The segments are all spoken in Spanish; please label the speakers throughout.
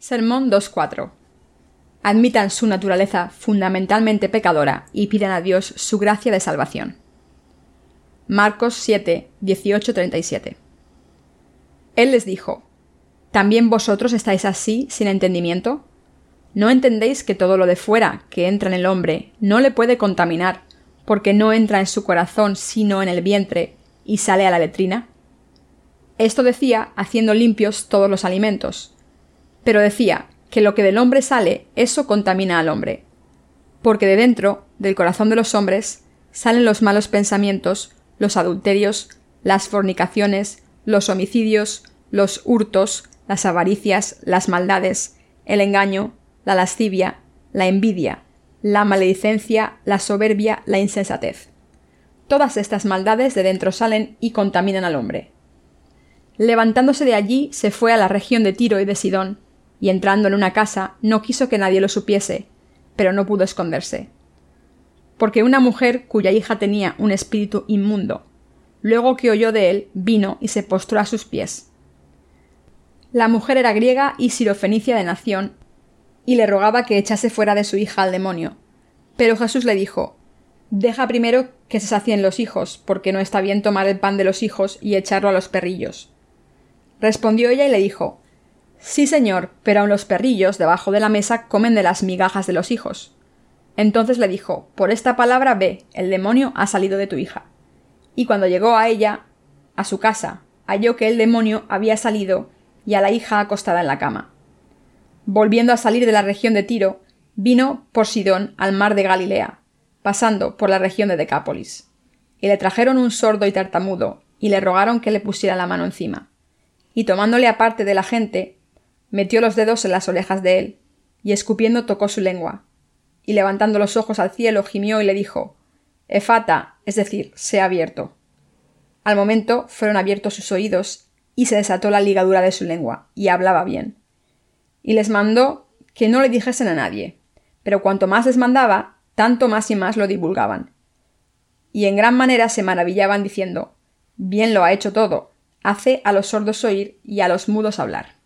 Speaker 1: Sermón 2.4. Admitan su naturaleza fundamentalmente pecadora y pidan a Dios su gracia de salvación. Marcos 7, 18, 37. Él les dijo, ¿También vosotros estáis así sin entendimiento? ¿No entendéis que todo lo de fuera que entra en el hombre no le puede contaminar, porque no entra en su corazón sino en el vientre y sale a la letrina? Esto decía haciendo limpios todos los alimentos. Pero decía que lo que del hombre sale, eso contamina al hombre. Porque de dentro, del corazón de los hombres, salen los malos pensamientos, los adulterios, las fornicaciones, los homicidios, los hurtos, las avaricias, las maldades, el engaño, la lascivia, la envidia, la maledicencia, la soberbia, la insensatez. Todas estas maldades de dentro salen y contaminan al hombre. Levantándose de allí, se fue a la región de Tiro y de Sidón, y entrando en una casa, no quiso que nadie lo supiese, pero no pudo esconderse. Porque una mujer cuya hija tenía un espíritu inmundo, luego que oyó de él, vino y se postró a sus pies. La mujer era griega y sirofenicia de nación, y le rogaba que echase fuera de su hija al demonio. Pero Jesús le dijo Deja primero que se sacien los hijos, porque no está bien tomar el pan de los hijos y echarlo a los perrillos. Respondió ella y le dijo Sí, señor, pero aun los perrillos debajo de la mesa comen de las migajas de los hijos. Entonces le dijo Por esta palabra ve, el demonio ha salido de tu hija. Y cuando llegó a ella, a su casa, halló que el demonio había salido y a la hija acostada en la cama. Volviendo a salir de la región de Tiro, vino por Sidón al mar de Galilea, pasando por la región de Decápolis. Y le trajeron un sordo y tartamudo, y le rogaron que le pusiera la mano encima y tomándole aparte de la gente, metió los dedos en las orejas de él, y escupiendo tocó su lengua, y levantando los ojos al cielo gimió y le dijo Efata, es decir, sea abierto. Al momento fueron abiertos sus oídos, y se desató la ligadura de su lengua, y hablaba bien. Y les mandó que no le dijesen a nadie, pero cuanto más les mandaba, tanto más y más lo divulgaban. Y en gran manera se maravillaban diciendo Bien lo ha hecho todo, hace a los sordos oír y a los mudos hablar.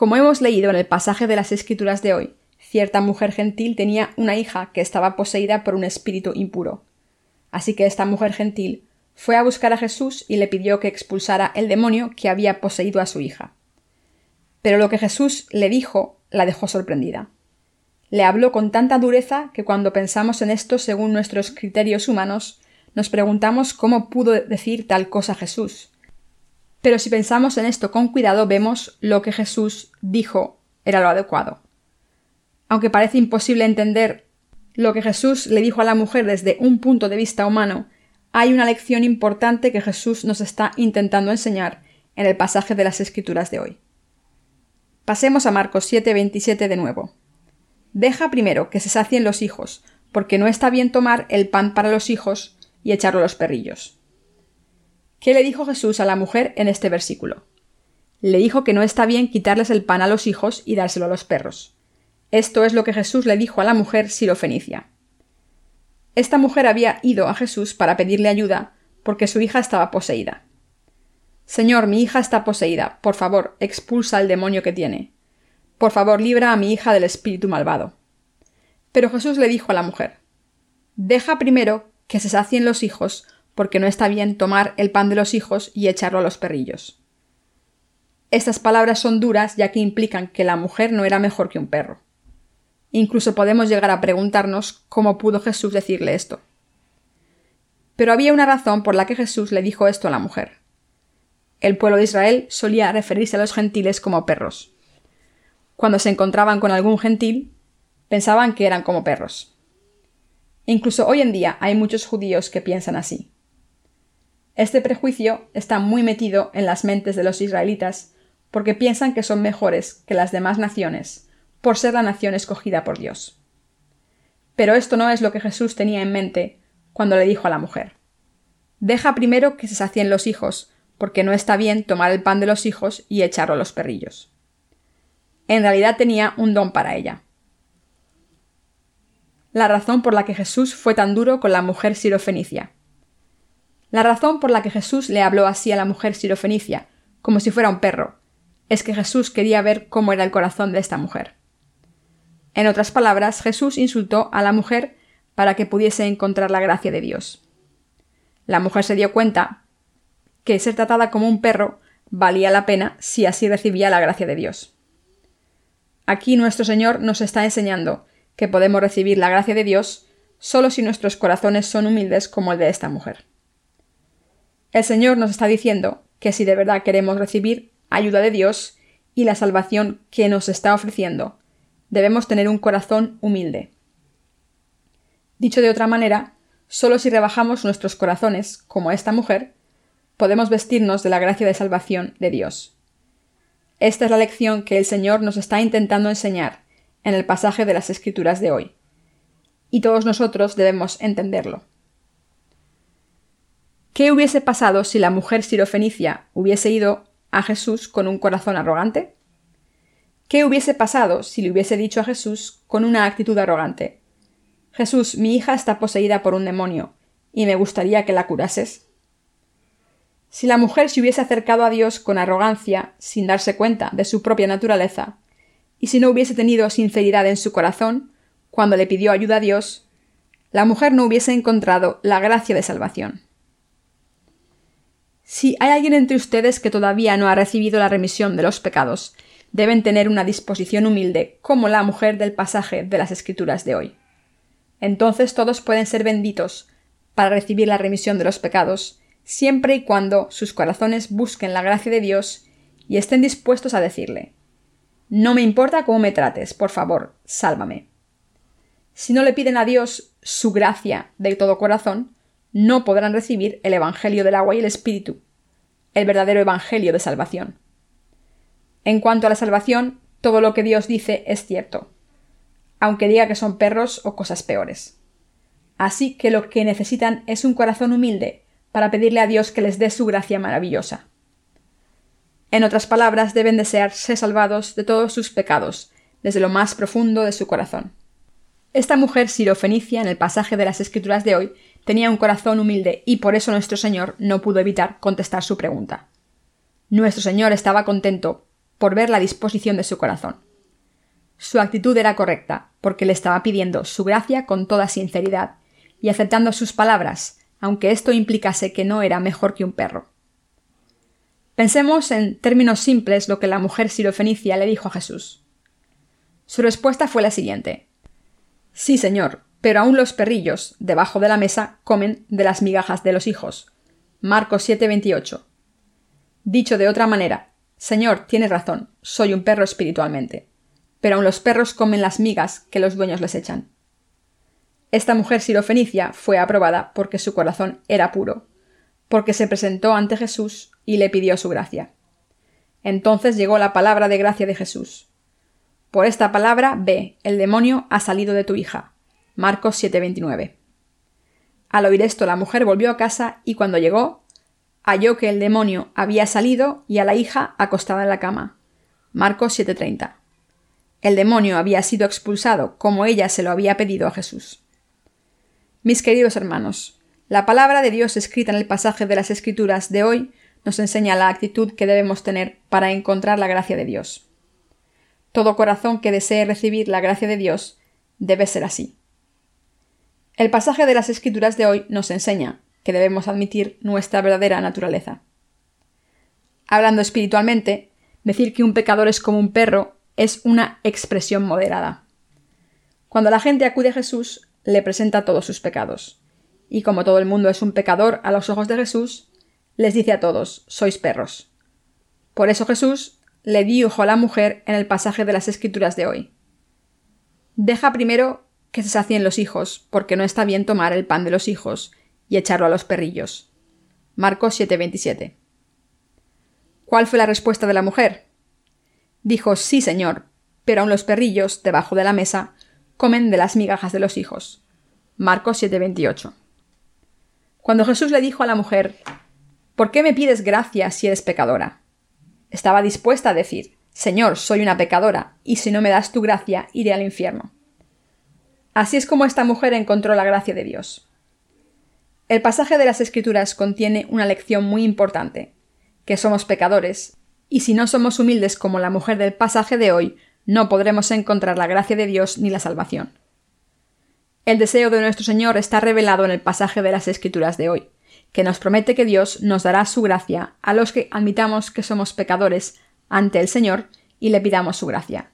Speaker 1: Como hemos leído en el pasaje de las Escrituras de hoy, cierta mujer gentil tenía una hija que estaba poseída por un espíritu impuro. Así que esta mujer gentil fue a buscar a Jesús y le pidió que expulsara el demonio que había poseído a su hija. Pero lo que Jesús le dijo la dejó sorprendida. Le habló con tanta dureza que cuando pensamos en esto según nuestros criterios humanos, nos preguntamos cómo pudo decir tal cosa Jesús. Pero si pensamos en esto con cuidado, vemos lo que Jesús dijo era lo adecuado. Aunque parece imposible entender lo que Jesús le dijo a la mujer desde un punto de vista humano, hay una lección importante que Jesús nos está intentando enseñar en el pasaje de las Escrituras de hoy. Pasemos a Marcos 7:27 de nuevo. Deja primero que se sacien los hijos, porque no está bien tomar el pan para los hijos y echarlo a los perrillos. ¿Qué le dijo Jesús a la mujer en este versículo? Le dijo que no está bien quitarles el pan a los hijos y dárselo a los perros. Esto es lo que Jesús le dijo a la mujer sirofenicia. Esta mujer había ido a Jesús para pedirle ayuda porque su hija estaba poseída. Señor, mi hija está poseída. Por favor, expulsa al demonio que tiene. Por favor, libra a mi hija del espíritu malvado. Pero Jesús le dijo a la mujer Deja primero que se sacien los hijos, porque no está bien tomar el pan de los hijos y echarlo a los perrillos. Estas palabras son duras ya que implican que la mujer no era mejor que un perro. Incluso podemos llegar a preguntarnos cómo pudo Jesús decirle esto. Pero había una razón por la que Jesús le dijo esto a la mujer. El pueblo de Israel solía referirse a los gentiles como perros. Cuando se encontraban con algún gentil, pensaban que eran como perros. Incluso hoy en día hay muchos judíos que piensan así. Este prejuicio está muy metido en las mentes de los israelitas porque piensan que son mejores que las demás naciones, por ser la nación escogida por Dios. Pero esto no es lo que Jesús tenía en mente cuando le dijo a la mujer. Deja primero que se sacien los hijos, porque no está bien tomar el pan de los hijos y echarlo a los perrillos. En realidad tenía un don para ella la razón por la que Jesús fue tan duro con la mujer sirofenicia. La razón por la que Jesús le habló así a la mujer sirofenicia, como si fuera un perro, es que Jesús quería ver cómo era el corazón de esta mujer. En otras palabras, Jesús insultó a la mujer para que pudiese encontrar la gracia de Dios. La mujer se dio cuenta que ser tratada como un perro valía la pena si así recibía la gracia de Dios. Aquí nuestro Señor nos está enseñando que podemos recibir la gracia de Dios solo si nuestros corazones son humildes como el de esta mujer. El Señor nos está diciendo que si de verdad queremos recibir ayuda de Dios y la salvación que nos está ofreciendo, debemos tener un corazón humilde. Dicho de otra manera, solo si rebajamos nuestros corazones, como esta mujer, podemos vestirnos de la gracia de salvación de Dios. Esta es la lección que el Señor nos está intentando enseñar en el pasaje de las Escrituras de hoy. Y todos nosotros debemos entenderlo. ¿Qué hubiese pasado si la mujer sirofenicia hubiese ido a Jesús con un corazón arrogante? ¿Qué hubiese pasado si le hubiese dicho a Jesús con una actitud arrogante? Jesús, mi hija está poseída por un demonio, y me gustaría que la curases. Si la mujer se hubiese acercado a Dios con arrogancia, sin darse cuenta de su propia naturaleza, y si no hubiese tenido sinceridad en su corazón, cuando le pidió ayuda a Dios, la mujer no hubiese encontrado la gracia de salvación. Si hay alguien entre ustedes que todavía no ha recibido la remisión de los pecados, deben tener una disposición humilde, como la mujer del pasaje de las Escrituras de hoy. Entonces todos pueden ser benditos para recibir la remisión de los pecados, siempre y cuando sus corazones busquen la gracia de Dios y estén dispuestos a decirle No me importa cómo me trates, por favor, sálvame. Si no le piden a Dios su gracia de todo corazón, no podrán recibir el Evangelio del agua y el Espíritu, el verdadero Evangelio de salvación. En cuanto a la salvación, todo lo que Dios dice es cierto, aunque diga que son perros o cosas peores. Así que lo que necesitan es un corazón humilde para pedirle a Dios que les dé su gracia maravillosa. En otras palabras, deben desear ser salvados de todos sus pecados, desde lo más profundo de su corazón. Esta mujer sirofenicia en el pasaje de las Escrituras de hoy tenía un corazón humilde y por eso nuestro Señor no pudo evitar contestar su pregunta. Nuestro Señor estaba contento por ver la disposición de su corazón. Su actitud era correcta, porque le estaba pidiendo su gracia con toda sinceridad y aceptando sus palabras, aunque esto implicase que no era mejor que un perro. Pensemos en términos simples lo que la mujer sirofenicia le dijo a Jesús. Su respuesta fue la siguiente. Sí, señor, pero aún los perrillos, debajo de la mesa, comen de las migajas de los hijos. Marcos 7:28. Dicho de otra manera, Señor, tienes razón, soy un perro espiritualmente, pero aún los perros comen las migas que los dueños les echan. Esta mujer sirofenicia fue aprobada porque su corazón era puro, porque se presentó ante Jesús y le pidió su gracia. Entonces llegó la palabra de gracia de Jesús. Por esta palabra, ve, el demonio ha salido de tu hija. Marcos 7:29. Al oír esto, la mujer volvió a casa y cuando llegó, halló que el demonio había salido y a la hija acostada en la cama. Marcos 7:30. El demonio había sido expulsado como ella se lo había pedido a Jesús. Mis queridos hermanos, la palabra de Dios escrita en el pasaje de las Escrituras de hoy nos enseña la actitud que debemos tener para encontrar la gracia de Dios. Todo corazón que desee recibir la gracia de Dios debe ser así. El pasaje de las Escrituras de hoy nos enseña que debemos admitir nuestra verdadera naturaleza. Hablando espiritualmente, decir que un pecador es como un perro es una expresión moderada. Cuando la gente acude a Jesús, le presenta todos sus pecados. Y como todo el mundo es un pecador a los ojos de Jesús, les dice a todos, sois perros. Por eso Jesús le dijo a la mujer en el pasaje de las Escrituras de hoy. Deja primero que se sacien los hijos, porque no está bien tomar el pan de los hijos y echarlo a los perrillos. Marcos 7:27. ¿Cuál fue la respuesta de la mujer? Dijo, sí, señor, pero aun los perrillos, debajo de la mesa, comen de las migajas de los hijos. Marcos 7:28. Cuando Jesús le dijo a la mujer, ¿por qué me pides gracia si eres pecadora? Estaba dispuesta a decir, Señor, soy una pecadora, y si no me das tu gracia, iré al infierno. Así es como esta mujer encontró la gracia de Dios. El pasaje de las Escrituras contiene una lección muy importante, que somos pecadores Y si no somos humildes como la mujer del pasaje de hoy, no podremos encontrar la gracia de Dios ni la salvación. El deseo de nuestro Señor está revelado en el pasaje de las Escrituras de hoy, que nos promete que Dios nos dará su gracia a los que admitamos que somos pecadores ante el Señor y le pidamos su gracia.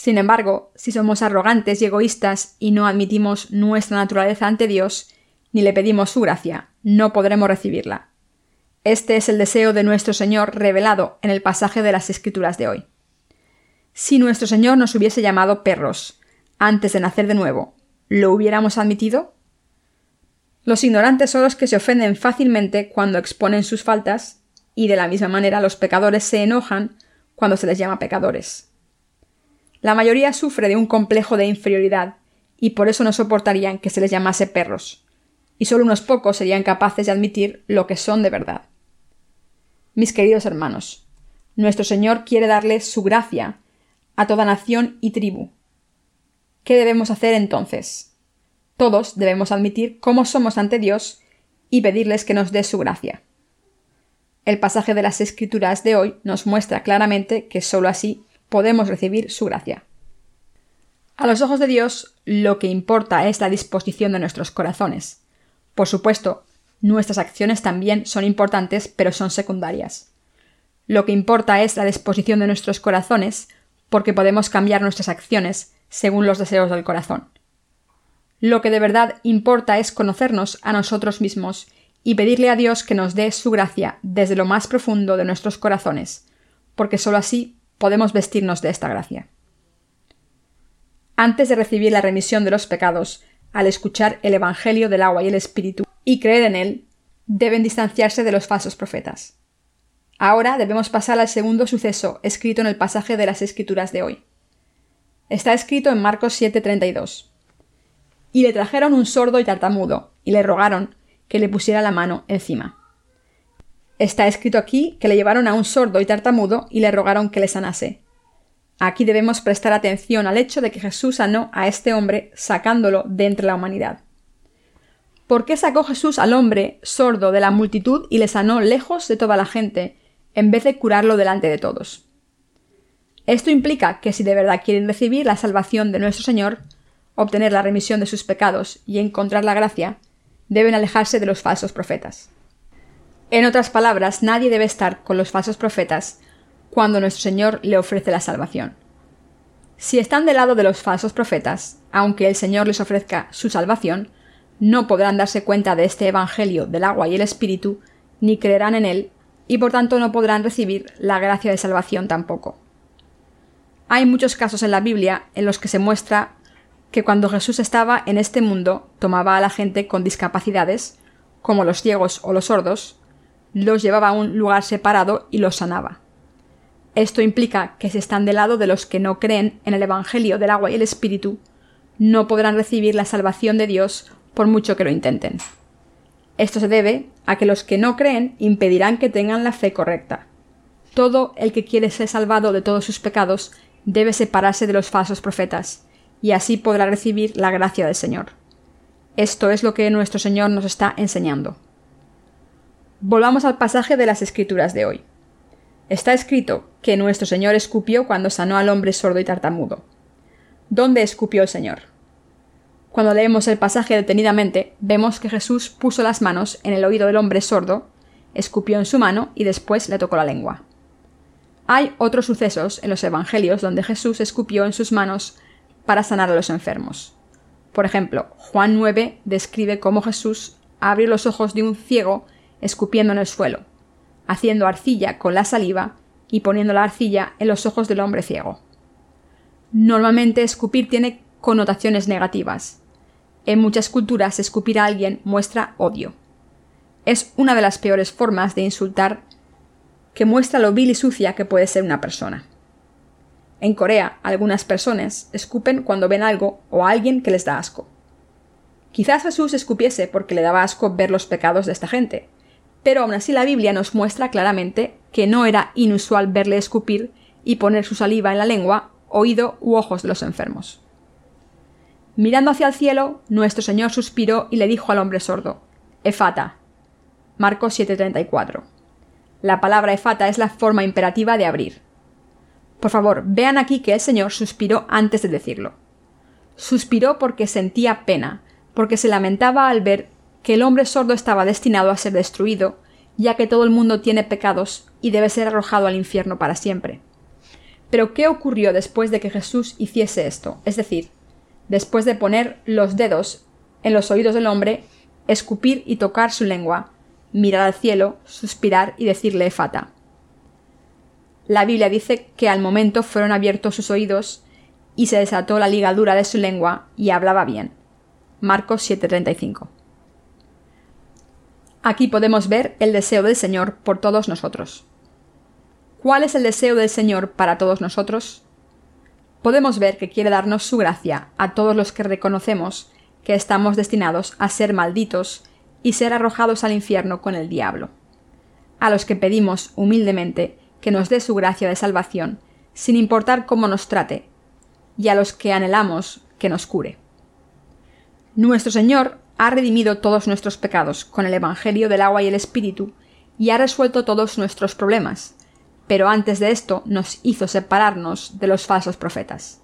Speaker 1: Sin embargo, si somos arrogantes y egoístas y no admitimos nuestra naturaleza ante Dios, ni le pedimos su gracia, no podremos recibirla. Este es el deseo de nuestro Señor revelado en el pasaje de las Escrituras de hoy. Si nuestro Señor nos hubiese llamado perros antes de nacer de nuevo, ¿lo hubiéramos admitido? Los ignorantes son los que se ofenden fácilmente cuando exponen sus faltas, y de la misma manera los pecadores se enojan cuando se les llama pecadores. La mayoría sufre de un complejo de inferioridad, y por eso no soportarían que se les llamase perros, y solo unos pocos serían capaces de admitir lo que son de verdad. Mis queridos hermanos, nuestro Señor quiere darle su gracia a toda nación y tribu. ¿Qué debemos hacer entonces? Todos debemos admitir cómo somos ante Dios y pedirles que nos dé su gracia. El pasaje de las Escrituras de hoy nos muestra claramente que sólo así podemos recibir su gracia. A los ojos de Dios, lo que importa es la disposición de nuestros corazones. Por supuesto, nuestras acciones también son importantes, pero son secundarias. Lo que importa es la disposición de nuestros corazones, porque podemos cambiar nuestras acciones según los deseos del corazón. Lo que de verdad importa es conocernos a nosotros mismos y pedirle a Dios que nos dé su gracia desde lo más profundo de nuestros corazones, porque sólo así podemos vestirnos de esta gracia. Antes de recibir la remisión de los pecados, al escuchar el Evangelio del agua y el Espíritu y creer en él, deben distanciarse de los falsos profetas. Ahora debemos pasar al segundo suceso escrito en el pasaje de las Escrituras de hoy. Está escrito en Marcos 7:32. Y le trajeron un sordo y tartamudo, y le rogaron que le pusiera la mano encima. Está escrito aquí que le llevaron a un sordo y tartamudo y le rogaron que le sanase. Aquí debemos prestar atención al hecho de que Jesús sanó a este hombre sacándolo de entre la humanidad. ¿Por qué sacó Jesús al hombre sordo de la multitud y le sanó lejos de toda la gente, en vez de curarlo delante de todos? Esto implica que si de verdad quieren recibir la salvación de nuestro Señor, obtener la remisión de sus pecados y encontrar la gracia, deben alejarse de los falsos profetas. En otras palabras, nadie debe estar con los falsos profetas cuando nuestro Señor le ofrece la salvación. Si están del lado de los falsos profetas, aunque el Señor les ofrezca su salvación, no podrán darse cuenta de este Evangelio del agua y el Espíritu, ni creerán en él, y por tanto no podrán recibir la gracia de salvación tampoco. Hay muchos casos en la Biblia en los que se muestra que cuando Jesús estaba en este mundo tomaba a la gente con discapacidades, como los ciegos o los sordos, los llevaba a un lugar separado y los sanaba. Esto implica que si están del lado de los que no creen en el Evangelio del agua y el Espíritu, no podrán recibir la salvación de Dios por mucho que lo intenten. Esto se debe a que los que no creen impedirán que tengan la fe correcta. Todo el que quiere ser salvado de todos sus pecados debe separarse de los falsos profetas, y así podrá recibir la gracia del Señor. Esto es lo que nuestro Señor nos está enseñando. Volvamos al pasaje de las Escrituras de hoy. Está escrito que nuestro Señor escupió cuando sanó al hombre sordo y tartamudo. ¿Dónde escupió el Señor? Cuando leemos el pasaje detenidamente, vemos que Jesús puso las manos en el oído del hombre sordo, escupió en su mano y después le tocó la lengua. Hay otros sucesos en los Evangelios donde Jesús escupió en sus manos para sanar a los enfermos. Por ejemplo, Juan 9 describe cómo Jesús abrió los ojos de un ciego escupiendo en el suelo haciendo arcilla con la saliva y poniendo la arcilla en los ojos del hombre ciego. Normalmente escupir tiene connotaciones negativas. En muchas culturas escupir a alguien muestra odio. Es una de las peores formas de insultar que muestra lo vil y sucia que puede ser una persona. En Corea, algunas personas escupen cuando ven algo o a alguien que les da asco. Quizás Jesús escupiese porque le daba asco ver los pecados de esta gente, pero aún así la Biblia nos muestra claramente que no era inusual verle escupir y poner su saliva en la lengua, oído u ojos de los enfermos. Mirando hacia el cielo, nuestro Señor suspiró y le dijo al hombre sordo, Efata. Marcos 7:34. La palabra efata es la forma imperativa de abrir. Por favor, vean aquí que el Señor suspiró antes de decirlo. Suspiró porque sentía pena, porque se lamentaba al ver que el hombre sordo estaba destinado a ser destruido, ya que todo el mundo tiene pecados y debe ser arrojado al infierno para siempre. Pero ¿qué ocurrió después de que Jesús hiciese esto? Es decir, después de poner los dedos en los oídos del hombre, escupir y tocar su lengua, mirar al cielo, suspirar y decirle fata. La Biblia dice que al momento fueron abiertos sus oídos y se desató la ligadura de su lengua y hablaba bien. Marcos 7:35. Aquí podemos ver el deseo del Señor por todos nosotros. ¿Cuál es el deseo del Señor para todos nosotros? Podemos ver que quiere darnos su gracia a todos los que reconocemos que estamos destinados a ser malditos y ser arrojados al infierno con el diablo. A los que pedimos humildemente que nos dé su gracia de salvación, sin importar cómo nos trate, y a los que anhelamos que nos cure. Nuestro Señor ha redimido todos nuestros pecados con el Evangelio del agua y el Espíritu, y ha resuelto todos nuestros problemas, pero antes de esto nos hizo separarnos de los falsos profetas.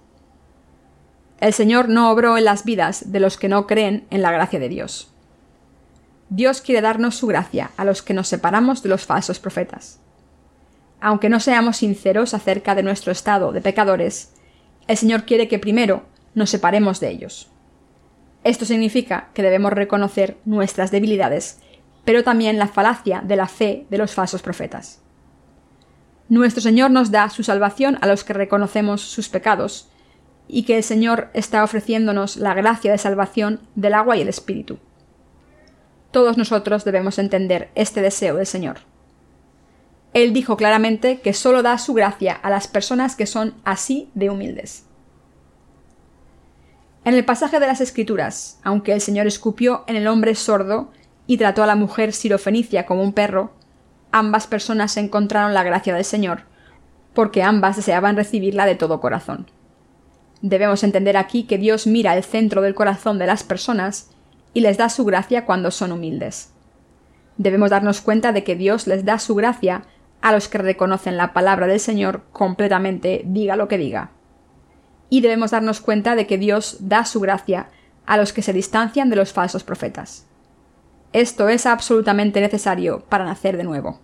Speaker 1: El Señor no obró en las vidas de los que no creen en la gracia de Dios. Dios quiere darnos su gracia a los que nos separamos de los falsos profetas. Aunque no seamos sinceros acerca de nuestro estado de pecadores, el Señor quiere que primero nos separemos de ellos. Esto significa que debemos reconocer nuestras debilidades, pero también la falacia de la fe de los falsos profetas. Nuestro Señor nos da su salvación a los que reconocemos sus pecados, y que el Señor está ofreciéndonos la gracia de salvación del agua y el Espíritu. Todos nosotros debemos entender este deseo del Señor. Él dijo claramente que solo da su gracia a las personas que son así de humildes. En el pasaje de las Escrituras, aunque el Señor escupió en el hombre sordo y trató a la mujer sirofenicia como un perro, ambas personas encontraron la gracia del Señor, porque ambas deseaban recibirla de todo corazón. Debemos entender aquí que Dios mira el centro del corazón de las personas y les da su gracia cuando son humildes. Debemos darnos cuenta de que Dios les da su gracia a los que reconocen la palabra del Señor completamente, diga lo que diga. Y debemos darnos cuenta de que Dios da su gracia a los que se distancian de los falsos profetas. Esto es absolutamente necesario para nacer de nuevo.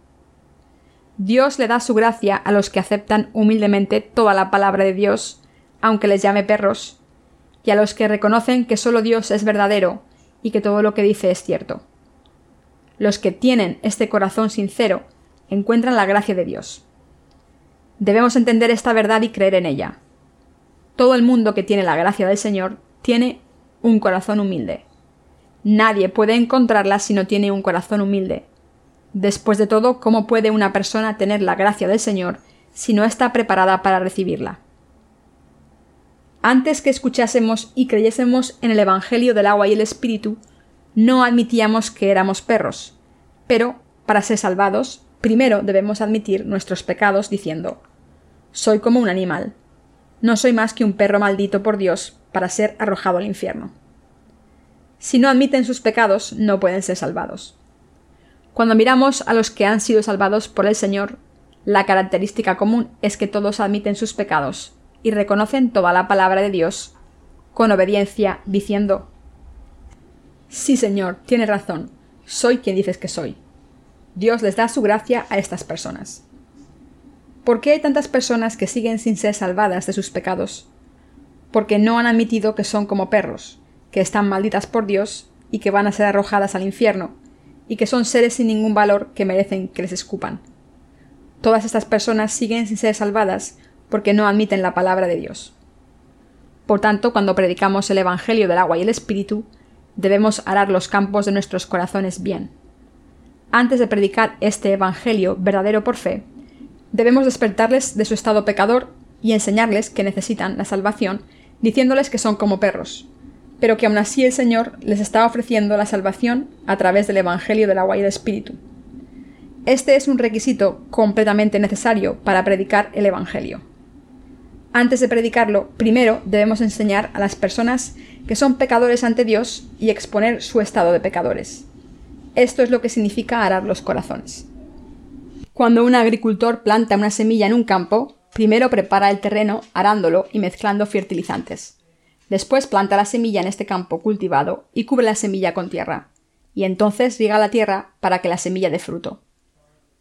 Speaker 1: Dios le da su gracia a los que aceptan humildemente toda la palabra de Dios aunque les llame perros, y a los que reconocen que solo Dios es verdadero y que todo lo que dice es cierto. Los que tienen este corazón sincero encuentran la gracia de Dios. Debemos entender esta verdad y creer en ella. Todo el mundo que tiene la gracia del Señor tiene un corazón humilde. Nadie puede encontrarla si no tiene un corazón humilde. Después de todo, ¿cómo puede una persona tener la gracia del Señor si no está preparada para recibirla? antes que escuchásemos y creyésemos en el Evangelio del agua y el Espíritu, no admitíamos que éramos perros. Pero, para ser salvados, primero debemos admitir nuestros pecados diciendo Soy como un animal. No soy más que un perro maldito por Dios para ser arrojado al infierno. Si no admiten sus pecados, no pueden ser salvados. Cuando miramos a los que han sido salvados por el Señor, la característica común es que todos admiten sus pecados y reconocen toda la palabra de Dios con obediencia, diciendo Sí, Señor, tienes razón, soy quien dices que soy. Dios les da su gracia a estas personas. ¿Por qué hay tantas personas que siguen sin ser salvadas de sus pecados? Porque no han admitido que son como perros, que están malditas por Dios y que van a ser arrojadas al infierno, y que son seres sin ningún valor que merecen que les escupan. Todas estas personas siguen sin ser salvadas porque no admiten la palabra de Dios. Por tanto, cuando predicamos el Evangelio del agua y el Espíritu, debemos arar los campos de nuestros corazones bien. Antes de predicar este Evangelio verdadero por fe, debemos despertarles de su estado pecador y enseñarles que necesitan la salvación, diciéndoles que son como perros, pero que aún así el Señor les está ofreciendo la salvación a través del Evangelio del agua y el Espíritu. Este es un requisito completamente necesario para predicar el Evangelio antes de predicarlo, primero debemos enseñar a las personas que son pecadores ante Dios y exponer su estado de pecadores. Esto es lo que significa arar los corazones. Cuando un agricultor planta una semilla en un campo, primero prepara el terreno arándolo y mezclando fertilizantes. Después planta la semilla en este campo cultivado y cubre la semilla con tierra, y entonces riega la tierra para que la semilla dé fruto.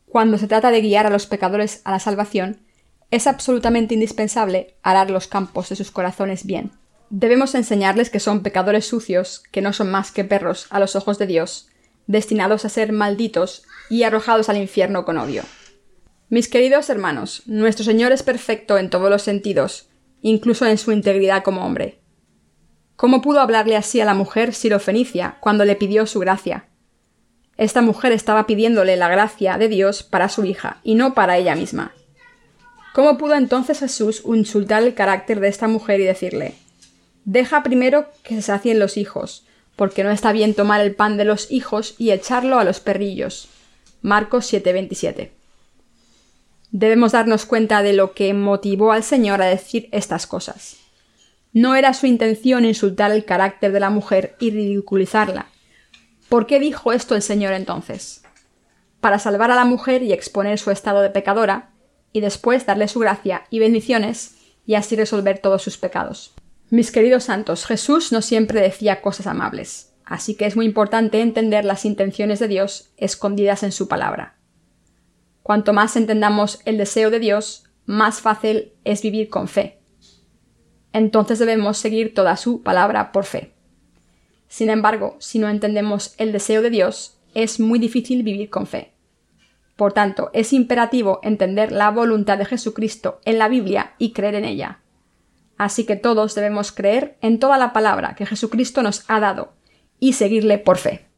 Speaker 1: Cuando se trata de guiar a los pecadores a la salvación, es absolutamente indispensable arar los campos de sus corazones bien. Debemos enseñarles que son pecadores sucios, que no son más que perros a los ojos de Dios, destinados a ser malditos y arrojados al infierno con odio. Mis queridos hermanos, nuestro Señor es perfecto en todos los sentidos, incluso en su integridad como hombre. ¿Cómo pudo hablarle así a la mujer sirofenicia cuando le pidió su gracia? Esta mujer estaba pidiéndole la gracia de Dios para su hija y no para ella misma. ¿Cómo pudo entonces Jesús insultar el carácter de esta mujer y decirle Deja primero que se sacien los hijos, porque no está bien tomar el pan de los hijos y echarlo a los perrillos. Marcos 7:27. Debemos darnos cuenta de lo que motivó al Señor a decir estas cosas. No era su intención insultar el carácter de la mujer y ridiculizarla. ¿Por qué dijo esto el Señor entonces? Para salvar a la mujer y exponer su estado de pecadora, y después darle su gracia y bendiciones, y así resolver todos sus pecados. Mis queridos santos, Jesús no siempre decía cosas amables, así que es muy importante entender las intenciones de Dios escondidas en su palabra. Cuanto más entendamos el deseo de Dios, más fácil es vivir con fe. Entonces debemos seguir toda su palabra por fe. Sin embargo, si no entendemos el deseo de Dios, es muy difícil vivir con fe. Por tanto, es imperativo entender la voluntad de Jesucristo en la Biblia y creer en ella. Así que todos debemos creer en toda la palabra que Jesucristo nos ha dado y seguirle por fe.